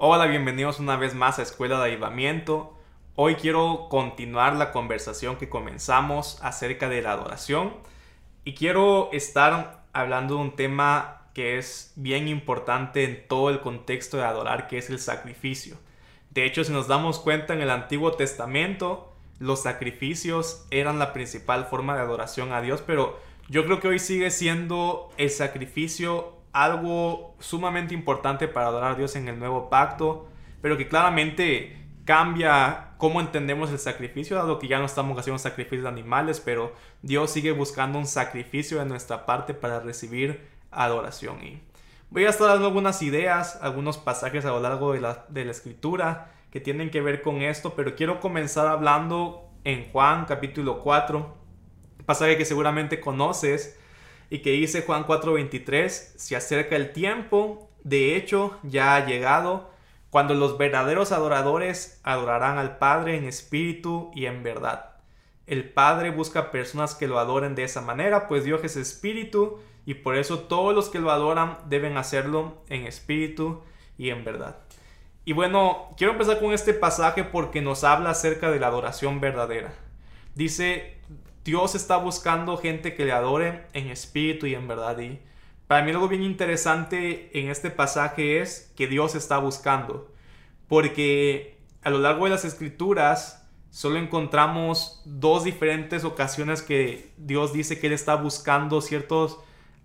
Hola, bienvenidos una vez más a Escuela de Avivamiento. Hoy quiero continuar la conversación que comenzamos acerca de la adoración y quiero estar hablando de un tema que es bien importante en todo el contexto de adorar, que es el sacrificio. De hecho, si nos damos cuenta en el Antiguo Testamento, los sacrificios eran la principal forma de adoración a Dios, pero yo creo que hoy sigue siendo el sacrificio algo sumamente importante para adorar a Dios en el nuevo pacto, pero que claramente cambia cómo entendemos el sacrificio, dado que ya no estamos haciendo sacrificios de animales, pero Dios sigue buscando un sacrificio de nuestra parte para recibir adoración. Y voy a estar dando algunas ideas, algunos pasajes a lo largo de la, de la escritura que tienen que ver con esto, pero quiero comenzar hablando en Juan capítulo 4, pasaje que seguramente conoces, y que dice Juan 4:23, se acerca el tiempo, de hecho ya ha llegado, cuando los verdaderos adoradores adorarán al Padre en espíritu y en verdad. El Padre busca personas que lo adoren de esa manera, pues Dios es espíritu y por eso todos los que lo adoran deben hacerlo en espíritu y en verdad. Y bueno, quiero empezar con este pasaje porque nos habla acerca de la adoración verdadera. Dice, Dios está buscando gente que le adore en espíritu y en verdad. Y para mí algo bien interesante en este pasaje es que Dios está buscando. Porque a lo largo de las escrituras solo encontramos dos diferentes ocasiones que Dios dice que Él está buscando ciertos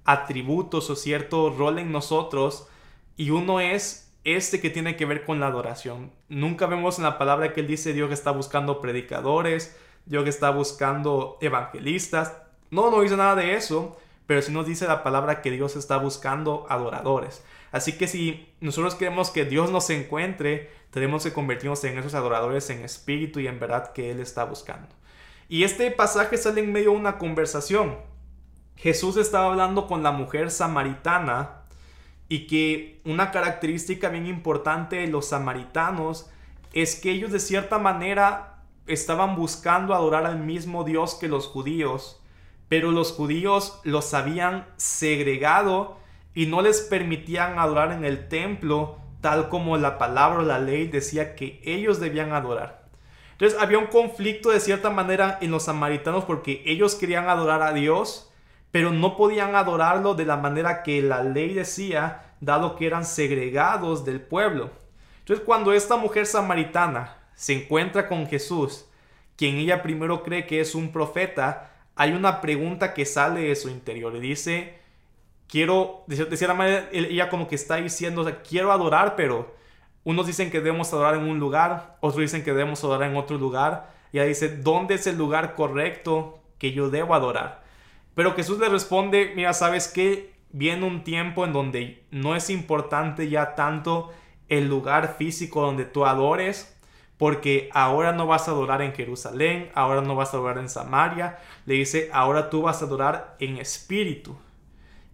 atributos o cierto rol en nosotros. Y uno es este que tiene que ver con la adoración. Nunca vemos en la palabra que Él dice Dios está buscando predicadores, Dios está buscando evangelistas. No, no dice nada de eso, pero sí nos dice la palabra que Dios está buscando adoradores. Así que si nosotros queremos que Dios nos encuentre, tenemos que convertirnos en esos adoradores en espíritu y en verdad que Él está buscando. Y este pasaje sale en medio de una conversación. Jesús estaba hablando con la mujer samaritana y que una característica bien importante de los samaritanos es que ellos de cierta manera estaban buscando adorar al mismo Dios que los judíos, pero los judíos los habían segregado y no les permitían adorar en el templo tal como la palabra o la ley decía que ellos debían adorar. Entonces había un conflicto de cierta manera en los samaritanos porque ellos querían adorar a Dios, pero no podían adorarlo de la manera que la ley decía, dado que eran segregados del pueblo. Entonces cuando esta mujer samaritana se encuentra con Jesús, quien ella primero cree que es un profeta, hay una pregunta que sale de su interior y dice, quiero, de cierta manera, ella como que está diciendo, quiero adorar, pero unos dicen que debemos adorar en un lugar, otros dicen que debemos adorar en otro lugar, y ella dice, ¿dónde es el lugar correcto que yo debo adorar? Pero Jesús le responde, mira, ¿sabes qué? Viene un tiempo en donde no es importante ya tanto el lugar físico donde tú adores, porque ahora no vas a adorar en Jerusalén, ahora no vas a adorar en Samaria, le dice, ahora tú vas a adorar en espíritu.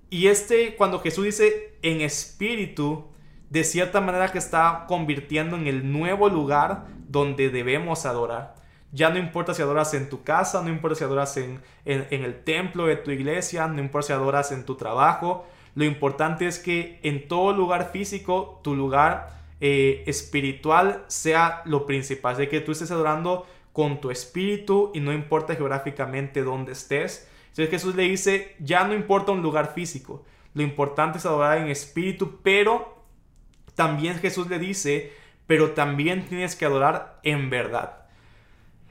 Y este, cuando Jesús dice en espíritu, de cierta manera que está convirtiendo en el nuevo lugar donde debemos adorar. Ya no importa si adoras en tu casa, no importa si adoras en, en, el templo de tu iglesia, no importa si adoras en tu trabajo. Lo importante es que en todo lugar físico, tu lugar eh, espiritual sea lo principal, de que tú estés adorando con tu espíritu y no importa geográficamente dónde estés. Entonces Jesús le dice, ya no importa un lugar físico, lo importante es adorar en espíritu, pero también Jesús le dice, pero también tienes que adorar en verdad.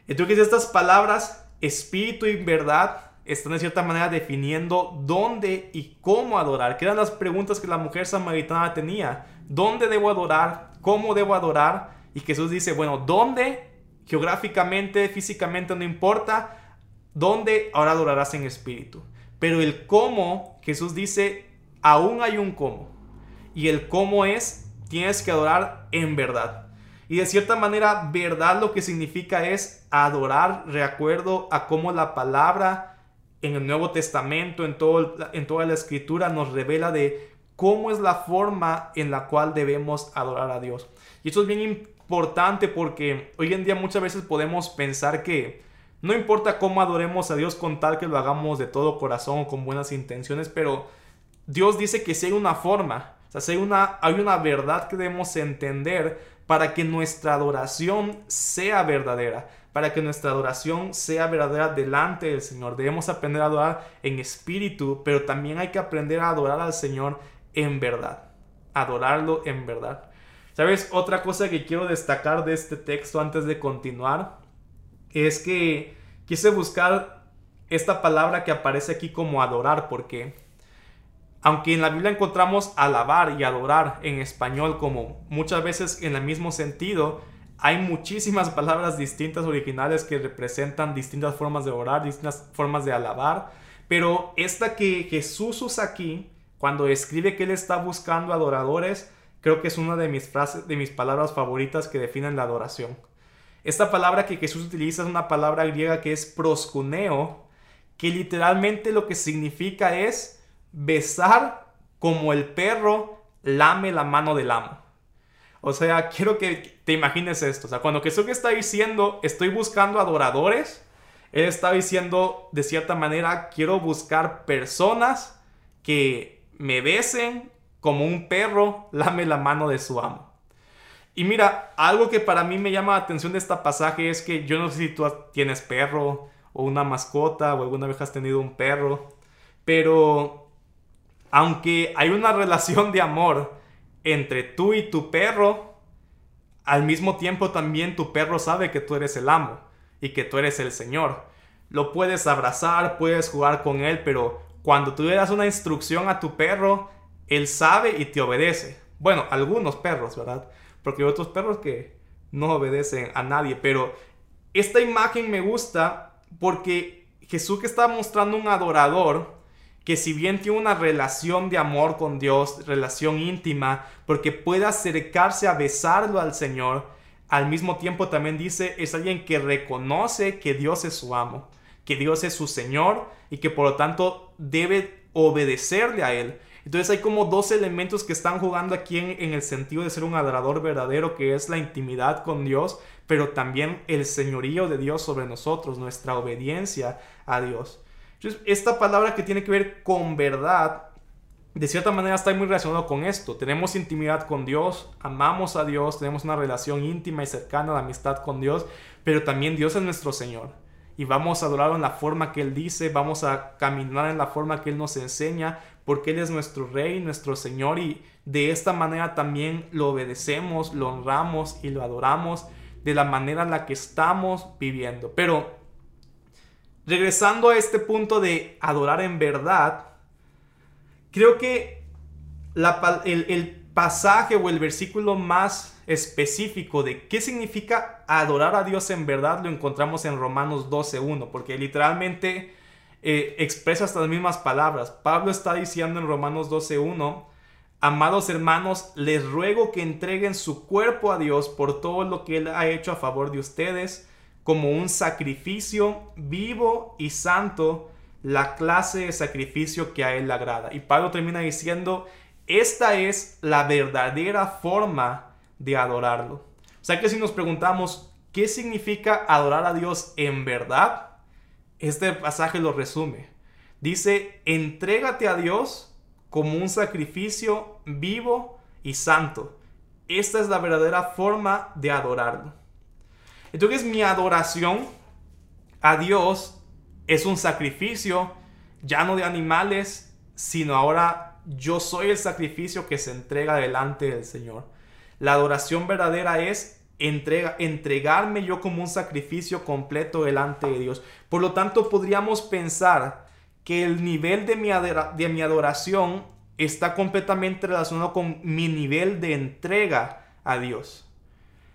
Entonces estas palabras, espíritu y verdad, están de cierta manera definiendo dónde y cómo adorar, que eran las preguntas que la mujer samaritana tenía dónde debo adorar, cómo debo adorar. Y Jesús dice, bueno, ¿dónde? Geográficamente, físicamente, no importa. ¿Dónde? Ahora adorarás en espíritu. Pero el cómo, Jesús dice, aún hay un cómo. Y el cómo es, tienes que adorar en verdad. Y de cierta manera, verdad lo que significa es adorar de a cómo la palabra en el Nuevo Testamento, en, todo, en toda la escritura, nos revela de cómo es la forma en la cual debemos adorar a Dios. Y esto es bien importante porque hoy en día muchas veces podemos pensar que no importa cómo adoremos a Dios con tal que lo hagamos de todo corazón con buenas intenciones, pero Dios dice que si hay una forma, O sea, una, hay una verdad que debemos entender para que nuestra adoración sea verdadera, para que nuestra adoración sea verdadera delante del Señor. Debemos aprender a adorar en espíritu, pero también hay que aprender a adorar al Señor en verdad. Adorarlo en verdad. ¿Sabes? Otra cosa que quiero destacar de este texto antes de continuar es que quise buscar esta palabra que aparece aquí como adorar, porque aunque en la Biblia encontramos alabar y adorar en español como muchas veces en el mismo sentido, hay muchísimas palabras distintas originales que representan distintas formas de orar, distintas formas de alabar, pero esta que Jesús usa aquí, cuando escribe que él está buscando adoradores, creo que es una de mis frases, de mis palabras favoritas que definen la adoración. Esta palabra que Jesús utiliza es una palabra griega que es proscuneo, que literalmente lo que significa es besar como el perro lame la mano del amo. O sea, quiero que te imagines esto. O sea, cuando Jesús está diciendo, estoy buscando adoradores, Él está diciendo, de cierta manera, quiero buscar personas que me besen como un perro lame la mano de su amo. Y mira, algo que para mí me llama la atención de este pasaje es que yo no sé si tú tienes perro o una mascota o alguna vez has tenido un perro, pero aunque hay una relación de amor entre tú y tu perro, al mismo tiempo también tu perro sabe que tú eres el amo y que tú eres el Señor. Lo puedes abrazar, puedes jugar con él, pero cuando tú le das una instrucción a tu perro, él sabe y te obedece. Bueno, algunos perros, ¿verdad? Porque hay otros perros que no obedecen a nadie, pero esta imagen me gusta porque Jesús que está mostrando un adorador, que si bien tiene una relación de amor con Dios, relación íntima, porque puede acercarse a besarlo al Señor, al mismo tiempo también dice, es alguien que reconoce que Dios es su amo, que Dios es su Señor y que por lo tanto debe obedecerle a Él. Entonces hay como dos elementos que están jugando aquí en, en, el sentido de ser un adorador verdadero, que es la intimidad con Dios, pero también el señorío de Dios sobre nosotros, nuestra obediencia a Dios. Entonces, esta palabra que tiene que ver con verdad, de cierta manera está muy relacionado con esto. Tenemos intimidad con Dios, amamos a Dios, tenemos una relación íntima y cercana de amistad con Dios, pero también Dios es nuestro Señor. Y vamos a adorarlo en la forma que Él dice, vamos a caminar en la forma que Él nos enseña, porque Él es nuestro Rey, nuestro Señor, y de esta manera también lo obedecemos, lo honramos y lo adoramos de la manera en la que estamos viviendo. Pero regresando a este punto de adorar en verdad, creo que el, pasaje o el versículo más específico de qué significa adorar a Dios en verdad lo encontramos en Romanos 12.1, porque literalmente eh, expresa estas mismas palabras. Pablo está diciendo en Romanos 12.1, amados hermanos, les ruego que entreguen su cuerpo a Dios por todo lo que Él ha hecho a favor de ustedes como un sacrificio vivo y santo, la clase de sacrificio que a Él le agrada. Y Pablo termina diciendo, esta es la verdadera forma de adorarlo. O sea que si nos preguntamos, ¿qué significa adorar a Dios en verdad? Este pasaje lo resume. Dice, entrégate a Dios como un sacrificio vivo y santo. Esta es la verdadera forma de adorarlo. Entonces mi adoración a Dios es un sacrificio ya no de animales, sino ahora yo soy el sacrificio que se entrega delante del Señor. La adoración verdadera es entrega, entregarme yo como un sacrificio completo delante de Dios. Por lo tanto, podríamos pensar que el nivel de mi, de mi adoración está completamente relacionado con mi nivel de entrega a Dios.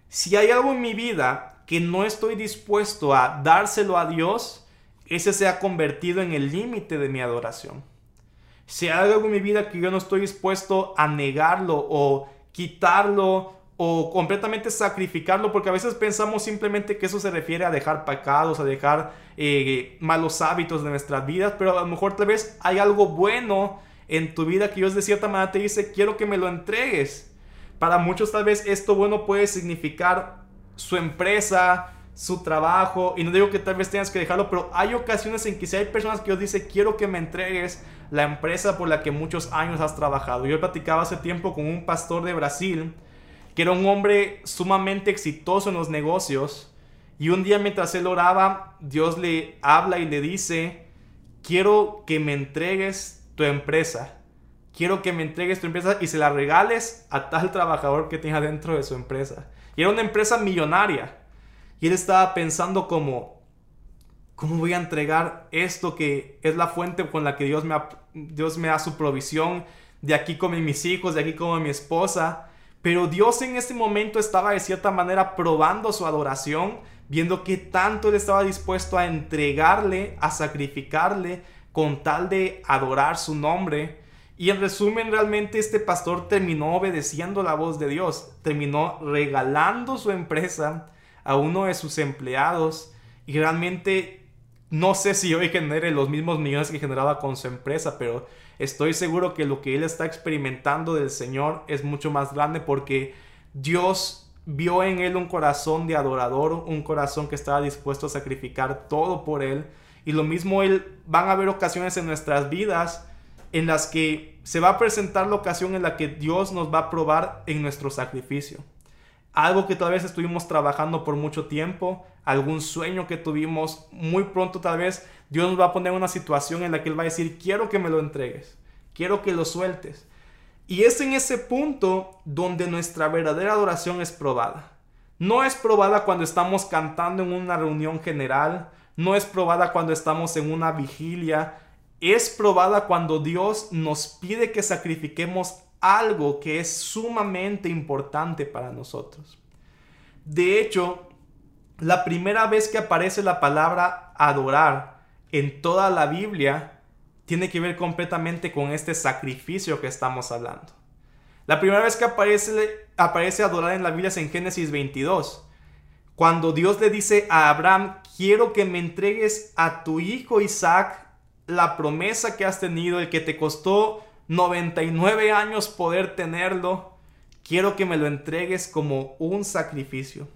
Si hay algo en mi vida que no estoy dispuesto a dárselo a Dios, ese se ha convertido en el límite de mi adoración. Si hay algo en mi vida que yo no estoy dispuesto a negarlo o quitarlo o completamente sacrificarlo, porque a veces pensamos simplemente que eso se refiere a dejar pecados, a dejar eh, malos hábitos de nuestras vidas, pero a lo mejor tal vez hay algo bueno en tu vida que Dios de cierta manera te dice, quiero que me lo entregues. Para muchos tal vez esto bueno puede significar su empresa, su trabajo, y no digo que tal vez tengas que dejarlo, pero hay ocasiones en que si hay personas que Dios dice, quiero que me entregues la empresa por la que muchos años has trabajado. Yo platicaba hace tiempo con un pastor de Brasil que era un hombre sumamente exitoso en los negocios y un día mientras él oraba, Dios le habla y le dice, quiero que me entregues tu empresa. Quiero que me entregues tu empresa y se la regales a tal trabajador que tenga dentro de su empresa. Y era una empresa millonaria. Y él estaba pensando como, ¿cómo voy a entregar esto que es la fuente con la que Dios me, Dios me da su provisión? De aquí como mis hijos, de aquí como mi esposa. Pero Dios en ese momento estaba de cierta manera probando su adoración, viendo que tanto él estaba dispuesto a entregarle, a sacrificarle, con tal de adorar su nombre. Y en resumen, realmente este pastor terminó obedeciendo la voz de Dios, terminó regalando su empresa a uno de sus empleados y realmente no sé si hoy genere los mismos millones que generaba con su empresa, pero estoy seguro que lo que él está experimentando del Señor es mucho más grande porque Dios vio en él un corazón de adorador, un corazón que estaba dispuesto a sacrificar todo por él. Y lo mismo él, van a haber ocasiones en nuestras vidas en las que se va a presentar la ocasión en la que Dios nos va a probar en nuestro sacrificio. Algo que tal vez estuvimos trabajando por mucho tiempo, algún sueño que tuvimos, muy pronto tal vez Dios nos va a poner una situación en la que Él va a decir, quiero que me lo entregues, quiero que lo sueltes. Y es en ese punto donde nuestra verdadera adoración es probada. No es probada cuando estamos cantando en una reunión general, no es probada cuando estamos en una vigilia, es probada cuando Dios nos pide que sacrifiquemos algo que es sumamente importante para nosotros. De hecho, la primera vez que aparece la palabra adorar en toda la Biblia tiene que ver completamente con este sacrificio que estamos hablando. La primera vez que aparece, aparece adorar en la Biblia es en Génesis 22, cuando Dios le dice a Abraham, quiero que me entregues a tu hijo Isaac la promesa que has tenido, el que te costó 99 años poder tenerlo, quiero que me lo entregues como un sacrificio.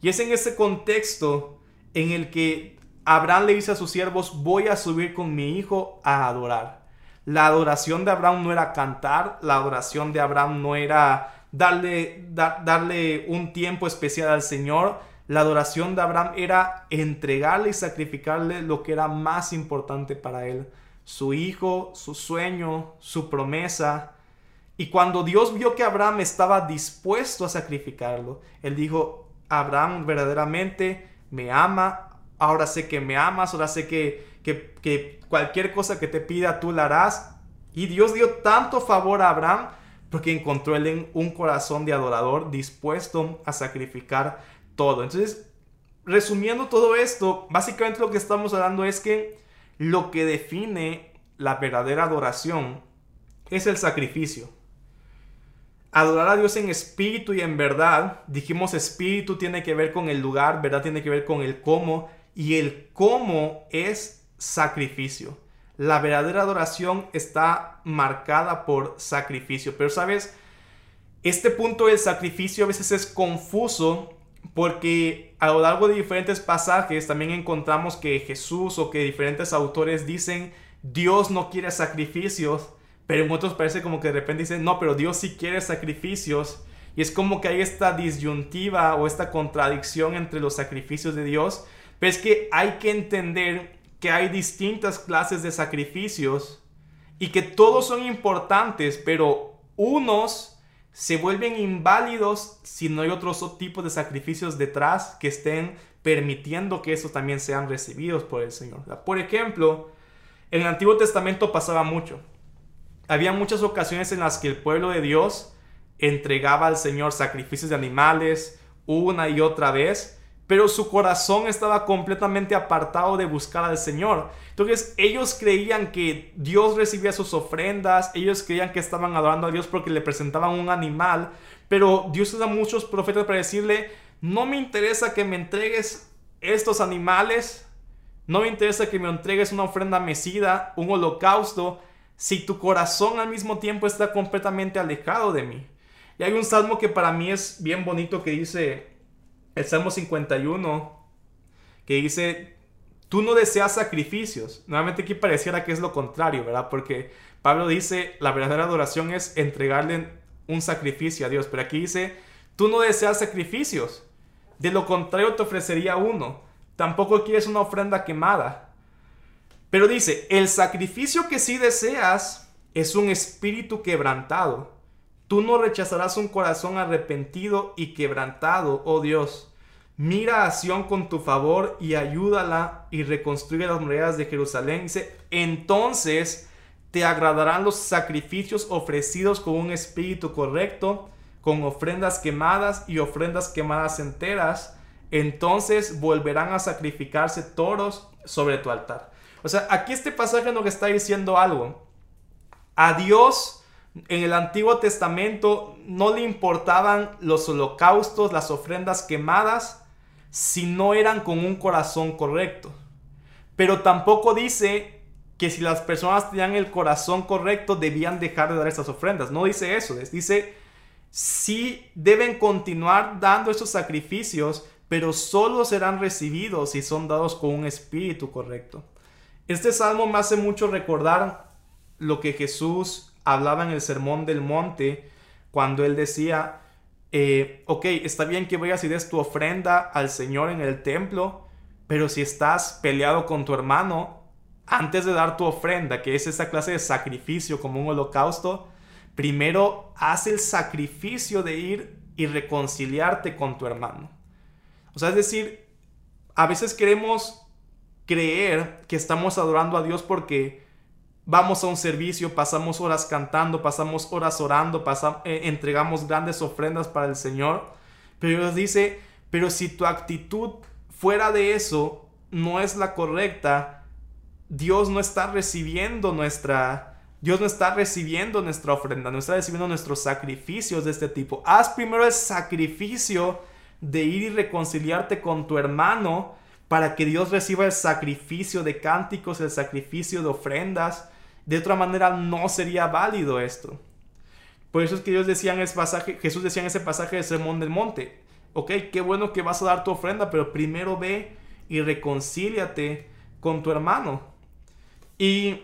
Y es en ese contexto en el que Abraham le dice a sus siervos, voy a subir con mi hijo a adorar. La adoración de Abraham no era cantar, la adoración de Abraham no era darle, darle un tiempo especial al Señor, la adoración de Abraham era entregarle y sacrificarle lo que era más importante para él, su hijo, su sueño, su promesa. Y cuando Dios vio que Abraham estaba dispuesto a sacrificarlo, él dijo, Abraham verdaderamente me ama, ahora sé que me amas, ahora sé que, que, cualquier cosa que te pida tú la harás. Y Dios dio tanto favor a Abraham porque encontró él un corazón de adorador dispuesto a sacrificar todo. Entonces, resumiendo todo esto, básicamente lo que estamos hablando es que lo que define la verdadera adoración es el sacrificio. Adorar a Dios en espíritu y en verdad, dijimos espíritu tiene que ver con el lugar, verdad tiene que ver con el cómo, y el cómo es sacrificio. La verdadera adoración está marcada por sacrificio. Pero sabes, este punto del sacrificio a veces es confuso porque a lo largo de diferentes pasajes también encontramos que Jesús o que diferentes autores dicen Dios no quiere sacrificios, pero en otros parece como que de repente dicen no, pero Dios sí quiere sacrificios. Y es como que hay esta disyuntiva o esta contradicción entre los sacrificios de Dios. Pero es que hay que entender que hay distintas clases de sacrificios y que todos son importantes, pero unos se vuelven inválidos si no hay otros tipos de sacrificios detrás que estén permitiendo que esos también sean recibidos por el Señor. Por ejemplo, en el Antiguo Testamento pasaba mucho. Había muchas ocasiones en las que el pueblo de Dios entregaba al Señor sacrificios de animales una y otra vez pero su corazón estaba completamente apartado de buscar al Señor. Entonces ellos creían que Dios recibía sus ofrendas, ellos creían que estaban adorando a Dios porque le presentaban un animal, pero Dios usa muchos profetas para decirle, no me interesa que me entregues estos animales, no me interesa que me entregues una ofrenda mecida, un holocausto, si tu corazón al mismo tiempo está completamente alejado de mí. Y hay un salmo que para mí es bien bonito que dice, el Salmo 51, que dice, tú no deseas sacrificios. Nuevamente aquí pareciera que es lo contrario, ¿verdad? Porque Pablo dice, la verdadera adoración es entregarle un sacrificio a Dios, pero aquí dice, tú no deseas sacrificios. De lo contrario te ofrecería uno. Tampoco quieres una ofrenda quemada. Pero dice, el sacrificio que sí deseas es un espíritu quebrantado. Tú no rechazarás un corazón arrepentido y quebrantado, oh Dios. Mira a Sión con tu favor y ayúdala y reconstruye las murallas de Jerusalén. Dice, entonces te agradarán los sacrificios ofrecidos con un espíritu correcto, con ofrendas quemadas y ofrendas quemadas enteras. Entonces volverán a sacrificarse toros sobre tu altar. O sea, aquí este pasaje nos está diciendo algo. A Dios en el Antiguo Testamento no le importaban los holocaustos, las ofrendas quemadas, si no eran con un corazón correcto. Pero tampoco dice que si las personas tenían el corazón correcto debían dejar de dar esas ofrendas. No dice eso. Dice, sí deben continuar dando esos sacrificios, pero solo serán recibidos si son dados con un espíritu correcto. Este salmo me hace mucho recordar lo que Jesús hablaba en el Sermón del Monte cuando él decía, eh, ok, está bien que vayas y des tu ofrenda al Señor en el templo, pero si estás peleado con tu hermano, antes de dar tu ofrenda, que es esa clase de sacrificio como un holocausto, primero haz el sacrificio de ir y reconciliarte con tu hermano. O sea, es decir, a veces queremos creer que estamos adorando a Dios porque vamos a un servicio, pasamos horas cantando, pasamos horas orando, eh, entregamos grandes ofrendas para el Señor. Pero Dios dice, pero si tu actitud fuera de eso no es la correcta, Dios no está recibiendo nuestra... Dios no está recibiendo nuestra ofrenda, no está recibiendo nuestros sacrificios de este tipo. Haz primero el sacrificio de ir y reconciliarte con tu hermano para que Dios reciba el sacrificio de cánticos, el sacrificio de ofrendas. De otra manera no sería válido esto. Por eso es que Dios decía en ese pasaje, Jesús decía en ese pasaje del Sermón del Monte, ok, qué bueno que vas a dar tu ofrenda, pero primero ve y reconcíliate con tu hermano. Y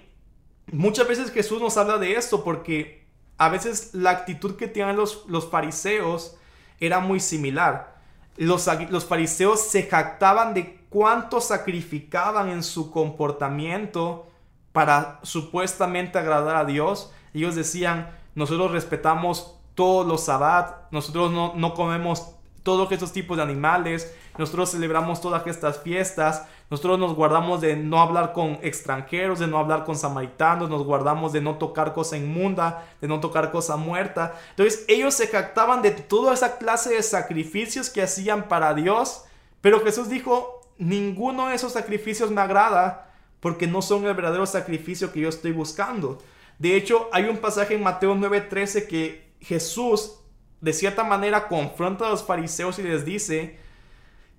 muchas veces Jesús nos habla de esto porque a veces la actitud que tenían los, los fariseos era muy similar. Los, los fariseos se jactaban de cuánto sacrificaban en su comportamiento para supuestamente agradar a Dios. Ellos decían, nosotros respetamos todos los sabbat, nosotros no, comemos todos estos tipos de animales, nosotros celebramos todas estas fiestas, nosotros nos guardamos de no hablar con extranjeros, de no hablar con samaritanos, nos guardamos de no tocar cosa inmunda, de no tocar cosa muerta. Entonces ellos se captaban de toda esa clase de sacrificios que hacían para Dios, pero Jesús dijo, ninguno de esos sacrificios me agrada porque no son el verdadero sacrificio que yo estoy buscando. De hecho, hay un pasaje en Mateo 9:13 que Jesús de cierta manera confronta a los fariseos y les dice,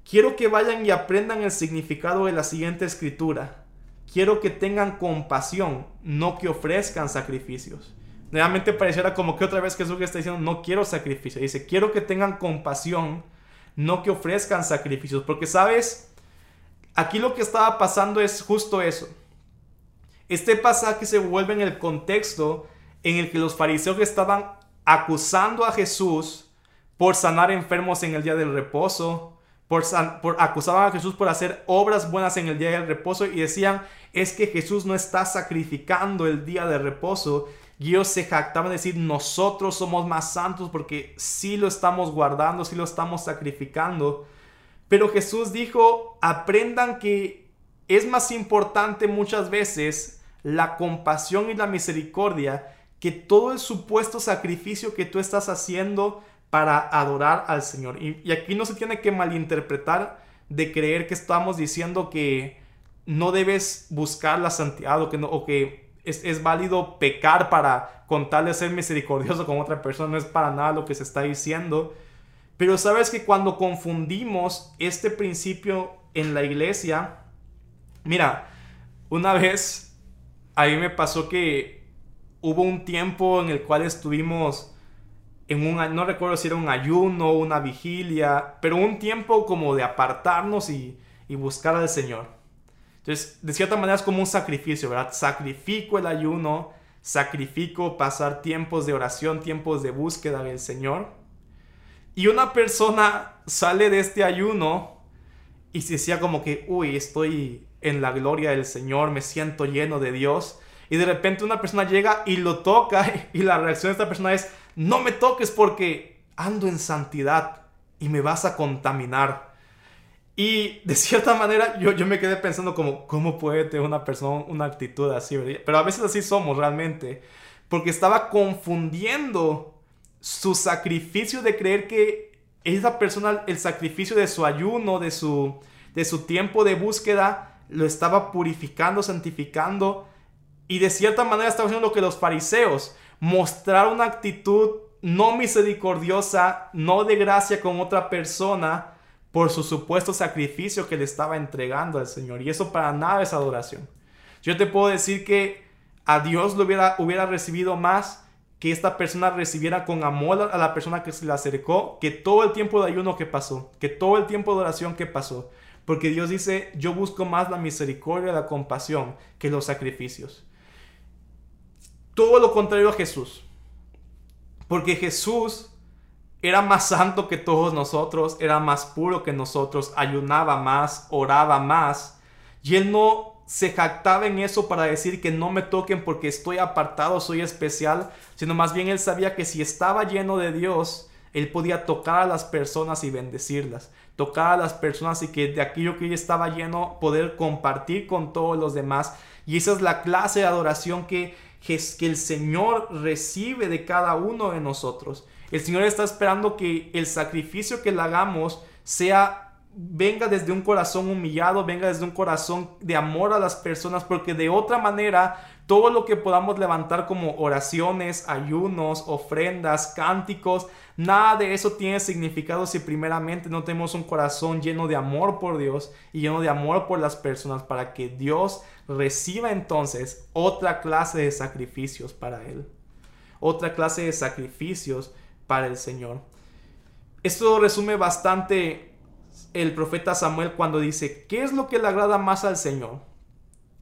quiero que vayan y aprendan el significado de la siguiente escritura. Quiero que tengan compasión, no que ofrezcan sacrificios. Realmente pareciera como que otra vez Jesús está diciendo, no quiero sacrificio. Dice, quiero que tengan compasión, no que ofrezcan sacrificios. Porque sabes, Aquí lo que estaba pasando es justo eso. Este pasaje se vuelve en el contexto en el que los fariseos estaban acusando a Jesús por sanar enfermos en el día del reposo, por, por, acusaban a Jesús por hacer obras buenas en el día del reposo y decían, es que Jesús no está sacrificando el día de reposo. Y ellos se jactaban de decir, nosotros somos más santos porque sí lo estamos guardando, sí lo estamos sacrificando. Pero Jesús dijo, aprendan que es más importante muchas veces la compasión y la misericordia que todo el supuesto sacrificio que tú estás haciendo para adorar al Señor. Y, aquí no se tiene que malinterpretar de creer que estamos diciendo que no debes buscar la santidad o que, no, es, es, válido pecar para con tal de ser misericordioso con otra persona. No es para nada lo que se está diciendo. Pero sabes que cuando confundimos este principio en la iglesia, mira, una vez a mí me pasó que hubo un tiempo en el cual estuvimos en un, no recuerdo si era un ayuno, una vigilia, pero un tiempo como de apartarnos y, y buscar al Señor. Entonces, de cierta manera es como un sacrificio, ¿verdad? Sacrifico el ayuno, sacrifico pasar tiempos de oración, tiempos de búsqueda del Señor. Y una persona sale de este ayuno y se decía como que, uy, estoy en la gloria del Señor, me siento lleno de Dios. Y de repente una persona llega y lo toca y la reacción de esta persona es, no me toques porque ando en santidad y me vas a contaminar. Y de cierta manera yo, yo me quedé pensando como, ¿cómo puede tener una persona una actitud así? Pero a veces así somos realmente. Porque estaba confundiendo su sacrificio de creer que esa persona, el sacrificio de su ayuno, de su, de su tiempo de búsqueda, lo estaba purificando, santificando. Y de cierta manera estaba haciendo lo que los fariseos, mostrar una actitud no misericordiosa, no de gracia con otra persona por su supuesto sacrificio que le estaba entregando al Señor. Y eso para nada es adoración. Yo te puedo decir que a Dios lo hubiera, hubiera recibido más que esta persona recibiera con amor a la persona que se le acercó, que todo el tiempo de ayuno que pasó, que todo el tiempo de oración que pasó. Porque Dios dice, yo busco más la misericordia la compasión que los sacrificios. Todo lo contrario a Jesús. Porque Jesús era más santo que todos nosotros, era más puro que nosotros, ayunaba más, oraba más. Y él no se jactaba en eso para decir que no me toquen porque estoy apartado, soy especial, sino más bien él sabía que si estaba lleno de Dios, él podía tocar a las personas y bendecirlas, tocar a las personas y que de aquello que él estaba lleno poder compartir con todos los demás. Y esa es la clase de adoración que que el Señor recibe de cada uno de nosotros. El Señor está esperando que el sacrificio que le hagamos sea venga desde un corazón humillado, venga desde un corazón de amor a las personas, porque de otra manera todo lo que podamos levantar como oraciones, ayunos, ofrendas, cánticos, nada de eso tiene significado si primeramente no tenemos un corazón lleno de amor por Dios y lleno de amor por las personas para que Dios reciba entonces otra clase de sacrificios para Él. Otra clase de sacrificios para el Señor. Esto resume bastante el profeta Samuel cuando dice, ¿qué es lo que le agrada más al Señor?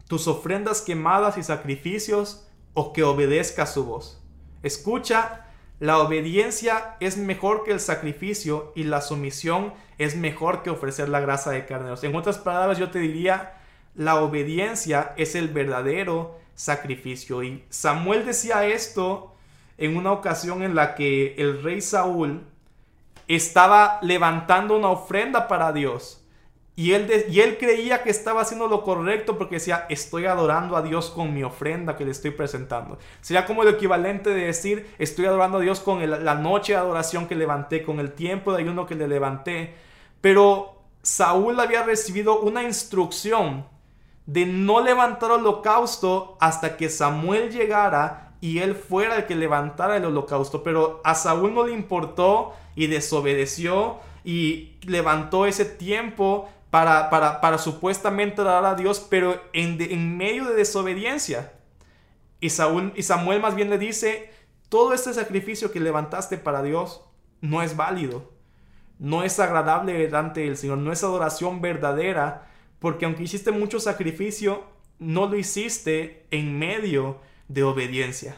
tus ofrendas quemadas y sacrificios, o que obedezca su voz. Escucha, la obediencia es mejor que el sacrificio y la sumisión es mejor que ofrecer la grasa de carneros. En otras palabras, yo te diría, la obediencia es el verdadero sacrificio. Y Samuel decía esto en una ocasión en la que el rey Saúl estaba levantando una ofrenda para Dios. Y él, y él creía que estaba haciendo lo correcto porque decía, estoy adorando a Dios con mi ofrenda que le estoy presentando. Sería como el equivalente de decir, estoy adorando a Dios con la noche de adoración que levanté, con el tiempo de ayuno que le levanté. Pero Saúl había recibido una instrucción de no levantar holocausto hasta que Samuel llegara y él fuera el que levantara el holocausto. Pero a Saúl no le importó y desobedeció y levantó ese tiempo para, para, supuestamente dar a Dios, pero en, en medio de desobediencia. Y, Saúl, y Samuel más bien le dice, todo este sacrificio que levantaste para Dios no es válido, no es agradable delante del Señor, no es adoración verdadera, porque aunque hiciste mucho sacrificio, no lo hiciste en medio de obediencia.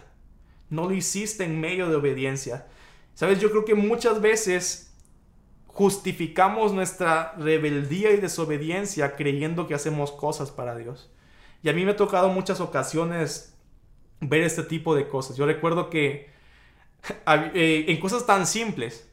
No lo hiciste en medio de obediencia. Sabes, yo creo que muchas veces justificamos nuestra rebeldía y desobediencia creyendo que hacemos cosas para Dios. Y a mí me ha tocado muchas ocasiones ver este tipo de cosas. Yo recuerdo que eh, en cosas tan simples,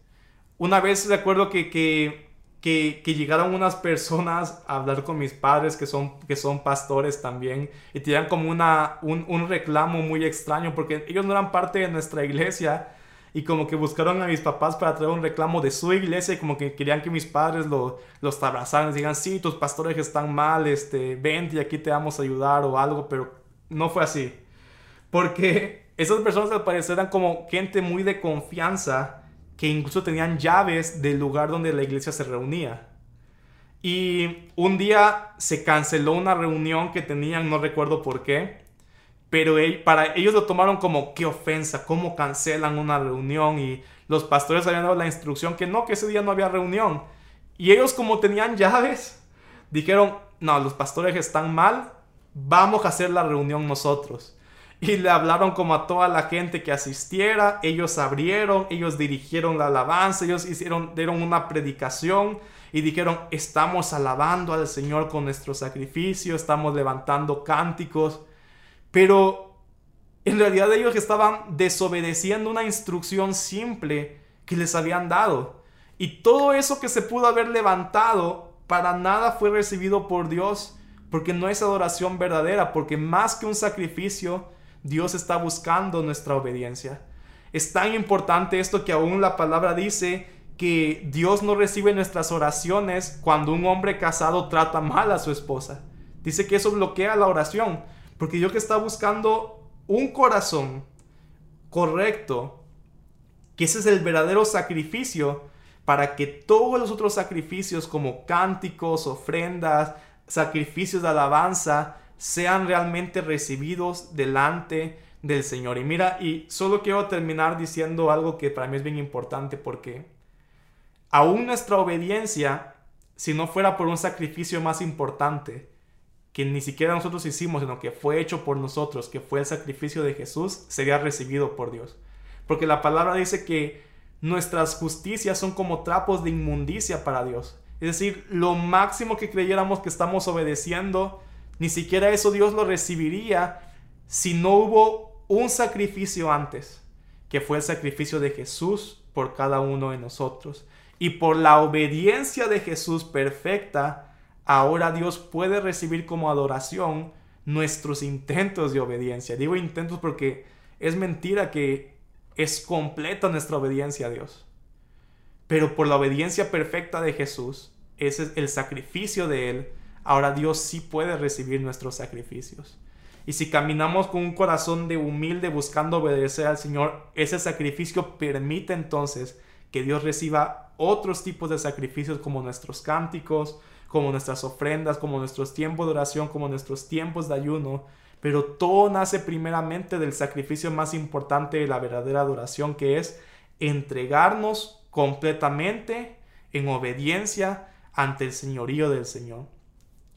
una vez recuerdo que, que, que, llegaron unas personas a hablar con mis padres que son, que son pastores también y tenían como una, un, un reclamo muy extraño porque ellos no eran parte de nuestra iglesia y como que buscaron a mis papás para traer un reclamo de su iglesia y como que querían que mis padres lo, los abrazaran y digan, sí, tus pastores están mal, este, vente y aquí te vamos a ayudar o algo, pero no fue así. Porque esas personas al parecer eran como gente muy de confianza que incluso tenían llaves del lugar donde la iglesia se reunía. Y un día se canceló una reunión que tenían, no recuerdo por qué, pero para ellos lo tomaron como qué ofensa, cómo cancelan una reunión y los pastores habían dado la instrucción que no, que ese día no había reunión. Y ellos como tenían llaves, dijeron, no, los pastores están mal, vamos a hacer la reunión nosotros. Y le hablaron como a toda la gente que asistiera, ellos abrieron, ellos dirigieron la alabanza, ellos hicieron, dieron una predicación y dijeron, estamos alabando al Señor con nuestro sacrificio, estamos levantando cánticos, pero en realidad ellos estaban desobedeciendo una instrucción simple que les habían dado. Y todo eso que se pudo haber levantado para nada fue recibido por Dios, porque no es adoración verdadera, porque más que un sacrificio, Dios está buscando nuestra obediencia. Es tan importante esto que aún la palabra dice que Dios no recibe nuestras oraciones cuando un hombre casado trata mal a su esposa. Dice que eso bloquea la oración, porque Dios que está buscando un corazón correcto, que ese es el verdadero sacrificio para que todos los otros sacrificios como cánticos, ofrendas, sacrificios de alabanza, sean realmente recibidos delante del Señor. Y mira, y solo quiero terminar diciendo algo que para mí es bien importante porque aún nuestra obediencia, si no fuera por un sacrificio más importante, que ni siquiera nosotros hicimos, sino que fue hecho por nosotros, que fue el sacrificio de Jesús, sería recibido por Dios. Porque la palabra dice que nuestras justicias son como trapos de inmundicia para Dios. Es decir, lo máximo que creyéramos que estamos obedeciendo, ni siquiera eso Dios lo recibiría si no hubo un sacrificio antes, que fue el sacrificio de Jesús por cada uno de nosotros. Y por la obediencia de Jesús perfecta, ahora Dios puede recibir como adoración nuestros intentos de obediencia. Digo intentos porque es mentira que es completa nuestra obediencia a Dios. Pero por la obediencia perfecta de Jesús, ese es el sacrificio de Él, ahora Dios sí puede recibir nuestros sacrificios. Y si caminamos con un corazón de humilde buscando obedecer al Señor, ese sacrificio permite entonces que Dios reciba otros tipos de sacrificios como nuestros cánticos, como nuestras ofrendas, como nuestros tiempos de oración, como nuestros tiempos de ayuno, pero todo nace primeramente del sacrificio más importante de la verdadera adoración, que es entregarnos completamente en obediencia ante el señorío del Señor.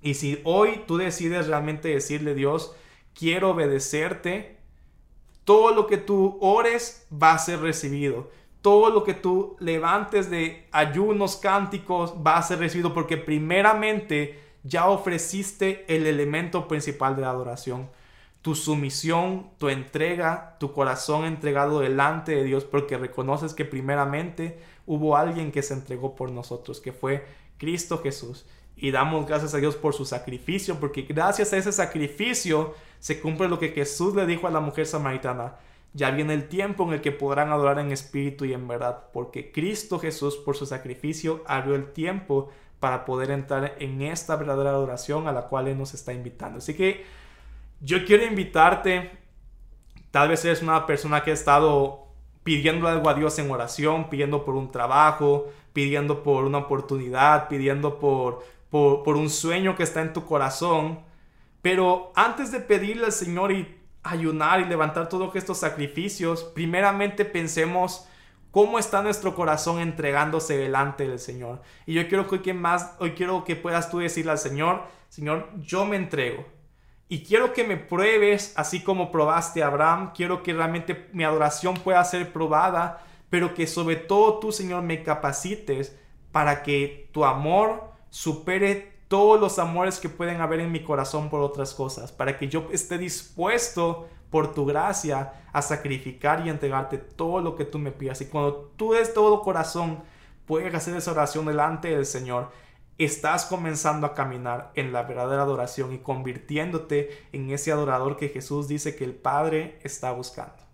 Y si hoy tú decides realmente decirle Dios, quiero obedecerte, todo lo que tú ores va a ser recibido. Todo lo que tú levantes de ayunos, cánticos, va a ser recibido porque primeramente ya ofreciste el elemento principal de la adoración. Tu sumisión, tu entrega, tu corazón entregado delante de Dios porque reconoces que primeramente hubo alguien que se entregó por nosotros, que fue Cristo Jesús. Y damos gracias a Dios por su sacrificio, porque gracias a ese sacrificio se cumple lo que Jesús le dijo a la mujer samaritana. Ya viene el tiempo en el que podrán adorar en espíritu y en verdad, porque Cristo Jesús por su sacrificio abrió el tiempo para poder entrar en esta verdadera adoración a la cual Él nos está invitando. Así que yo quiero invitarte, tal vez eres una persona que ha estado pidiendo algo a Dios en oración, pidiendo por un trabajo, pidiendo por una oportunidad, pidiendo por, por, por un sueño que está en tu corazón. Pero antes de pedirle al Señor y ayunar y levantar todos estos sacrificios, primeramente pensemos cómo está nuestro corazón entregándose delante del Señor. Y yo quiero que más, hoy quiero que puedas tú decirle al Señor, Señor, yo me entrego. Y quiero que me pruebes así como probaste a Abraham. Quiero que realmente mi adoración pueda ser probada, pero que sobre todo tú, Señor, me capacites para que tu amor supere todos los amores que pueden haber en mi corazón por otras cosas, para que yo esté dispuesto por tu gracia a sacrificar y entregarte todo lo que tú me pidas. Y cuando tú de todo corazón puedes hacer esa oración delante del Señor, estás comenzando a caminar en la verdadera adoración y convirtiéndote en ese adorador que Jesús dice que el Padre está buscando.